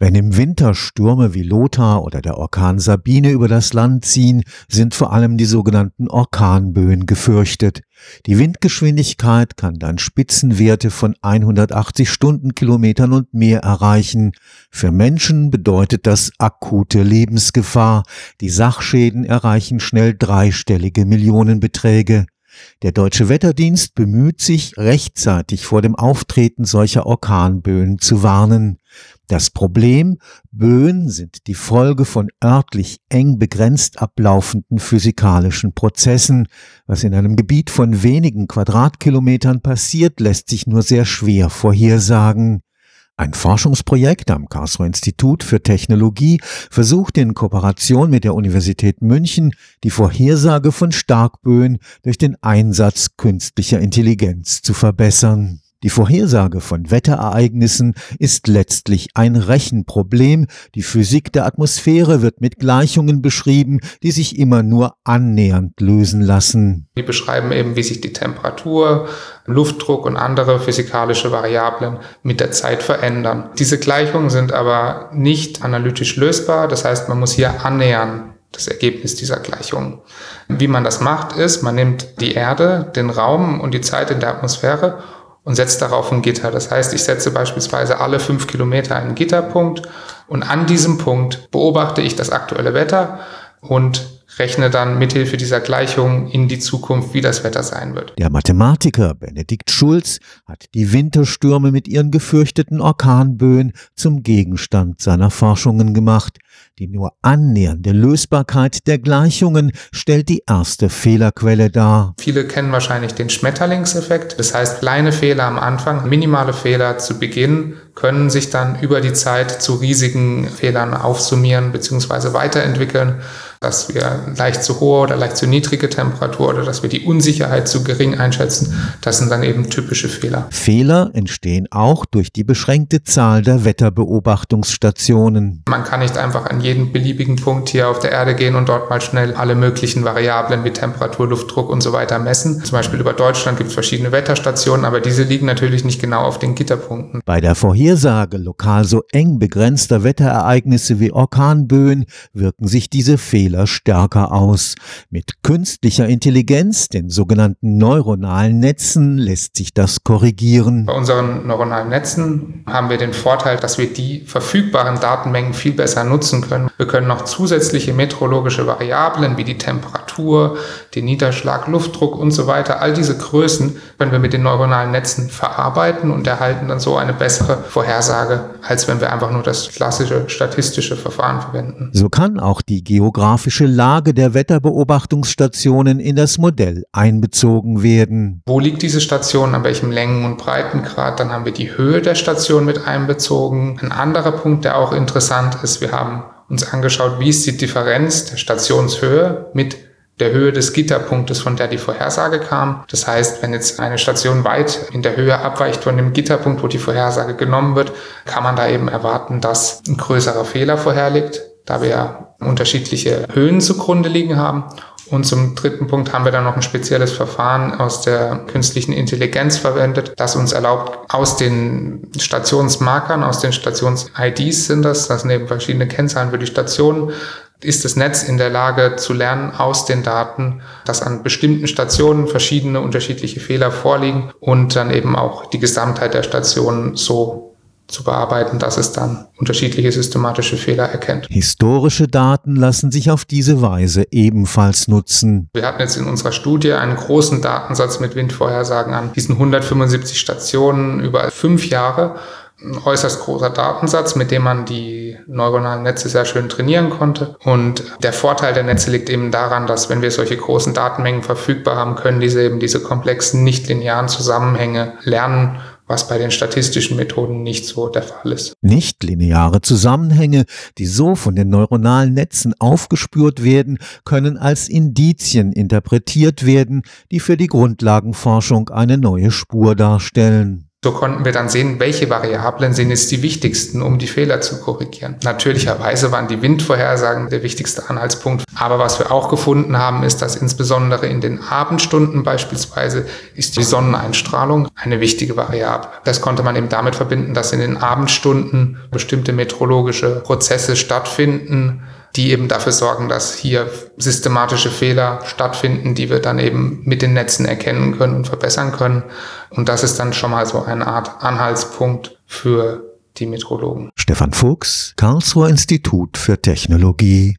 Wenn im Winter Stürme wie Lothar oder der Orkan Sabine über das Land ziehen, sind vor allem die sogenannten Orkanböen gefürchtet. Die Windgeschwindigkeit kann dann Spitzenwerte von 180 Stundenkilometern und mehr erreichen. Für Menschen bedeutet das akute Lebensgefahr. Die Sachschäden erreichen schnell dreistellige Millionenbeträge. Der Deutsche Wetterdienst bemüht sich, rechtzeitig vor dem Auftreten solcher Orkanböen zu warnen. Das Problem, Böen sind die Folge von örtlich eng begrenzt ablaufenden physikalischen Prozessen. Was in einem Gebiet von wenigen Quadratkilometern passiert, lässt sich nur sehr schwer vorhersagen. Ein Forschungsprojekt am Karlsruher Institut für Technologie versucht in Kooperation mit der Universität München die Vorhersage von Starkböen durch den Einsatz künstlicher Intelligenz zu verbessern. Die Vorhersage von Wetterereignissen ist letztlich ein Rechenproblem. Die Physik der Atmosphäre wird mit Gleichungen beschrieben, die sich immer nur annähernd lösen lassen. Die beschreiben eben, wie sich die Temperatur, Luftdruck und andere physikalische Variablen mit der Zeit verändern. Diese Gleichungen sind aber nicht analytisch lösbar. Das heißt, man muss hier annähern das Ergebnis dieser Gleichungen. Wie man das macht, ist, man nimmt die Erde, den Raum und die Zeit in der Atmosphäre und setze darauf ein Gitter. Das heißt, ich setze beispielsweise alle fünf Kilometer einen Gitterpunkt und an diesem Punkt beobachte ich das aktuelle Wetter und rechne dann mithilfe dieser Gleichung in die Zukunft, wie das Wetter sein wird. Der Mathematiker Benedikt Schulz hat die Winterstürme mit ihren gefürchteten Orkanböen zum Gegenstand seiner Forschungen gemacht. Die nur annähernde Lösbarkeit der Gleichungen stellt die erste Fehlerquelle dar. Viele kennen wahrscheinlich den Schmetterlingseffekt. Das heißt, kleine Fehler am Anfang, minimale Fehler zu Beginn können sich dann über die Zeit zu riesigen Fehlern aufsummieren bzw. weiterentwickeln, dass wir leicht zu hohe oder leicht zu niedrige Temperatur oder dass wir die Unsicherheit zu gering einschätzen. Das sind dann eben typische Fehler. Fehler entstehen auch durch die beschränkte Zahl der Wetterbeobachtungsstationen. Man kann nicht einfach an jeden beliebigen Punkt hier auf der Erde gehen und dort mal schnell alle möglichen Variablen wie Temperatur, Luftdruck und so weiter messen. Zum Beispiel über Deutschland gibt es verschiedene Wetterstationen, aber diese liegen natürlich nicht genau auf den Gitterpunkten. Bei der Vorher Vorhersage lokal so eng begrenzter Wetterereignisse wie Orkanböen wirken sich diese Fehler stärker aus. Mit künstlicher Intelligenz, den sogenannten neuronalen Netzen, lässt sich das korrigieren. Bei unseren neuronalen Netzen haben wir den Vorteil, dass wir die verfügbaren Datenmengen viel besser nutzen können. Wir können noch zusätzliche meteorologische Variablen wie die Temperatur, den Niederschlag, Luftdruck und so weiter, all diese Größen können wir mit den neuronalen Netzen verarbeiten und erhalten dann so eine bessere Vorhersage, als wenn wir einfach nur das klassische statistische Verfahren verwenden. So kann auch die geografische Lage der Wetterbeobachtungsstationen in das Modell einbezogen werden. Wo liegt diese Station, an welchem Längen- und Breitengrad? Dann haben wir die Höhe der Station mit einbezogen. Ein anderer Punkt, der auch interessant ist, wir haben uns angeschaut, wie ist die Differenz der Stationshöhe mit der Höhe des Gitterpunktes, von der die Vorhersage kam. Das heißt, wenn jetzt eine Station weit in der Höhe abweicht von dem Gitterpunkt, wo die Vorhersage genommen wird, kann man da eben erwarten, dass ein größerer Fehler vorherliegt, da wir ja unterschiedliche Höhen zugrunde liegen haben. Und zum dritten Punkt haben wir dann noch ein spezielles Verfahren aus der künstlichen Intelligenz verwendet, das uns erlaubt, aus den Stationsmarkern, aus den Stations-IDs sind das, das sind eben verschiedene Kennzahlen für die Stationen, ist das Netz in der Lage zu lernen aus den Daten, dass an bestimmten Stationen verschiedene unterschiedliche Fehler vorliegen und dann eben auch die Gesamtheit der Stationen so zu bearbeiten, dass es dann unterschiedliche systematische Fehler erkennt. Historische Daten lassen sich auf diese Weise ebenfalls nutzen. Wir hatten jetzt in unserer Studie einen großen Datensatz mit Windvorhersagen an diesen 175 Stationen über fünf Jahre ein äußerst großer Datensatz, mit dem man die neuronalen Netze sehr schön trainieren konnte. Und der Vorteil der Netze liegt eben daran, dass wenn wir solche großen Datenmengen verfügbar haben, können diese eben diese komplexen, nicht-linearen Zusammenhänge lernen was bei den statistischen Methoden nicht so der Fall ist. Nichtlineare Zusammenhänge, die so von den neuronalen Netzen aufgespürt werden, können als Indizien interpretiert werden, die für die Grundlagenforschung eine neue Spur darstellen. So konnten wir dann sehen, welche Variablen sind jetzt die wichtigsten, um die Fehler zu korrigieren. Natürlicherweise waren die Windvorhersagen der wichtigste Anhaltspunkt. Aber was wir auch gefunden haben, ist, dass insbesondere in den Abendstunden beispielsweise ist die Sonneneinstrahlung eine wichtige Variable. Das konnte man eben damit verbinden, dass in den Abendstunden bestimmte meteorologische Prozesse stattfinden, die eben dafür sorgen, dass hier systematische Fehler stattfinden, die wir dann eben mit den Netzen erkennen können und verbessern können. Und das ist dann schon mal so eine Art Anhaltspunkt für die Metrologen. Stefan Fuchs, Karlsruher Institut für Technologie